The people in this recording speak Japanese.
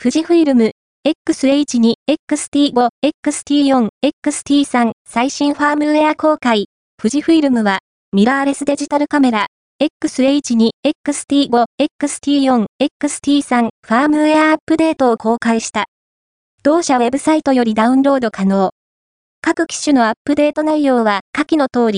富士フィルム、X-H2、XT5、XT4、XT3 最新ファームウェア公開。富士フィルムは、ミラーレスデジタルカメラ、XH2、XT5、XT4、XT3 ファームウェアアップデートを公開した。同社ウェブサイトよりダウンロード可能。各機種のアップデート内容は下記の通り、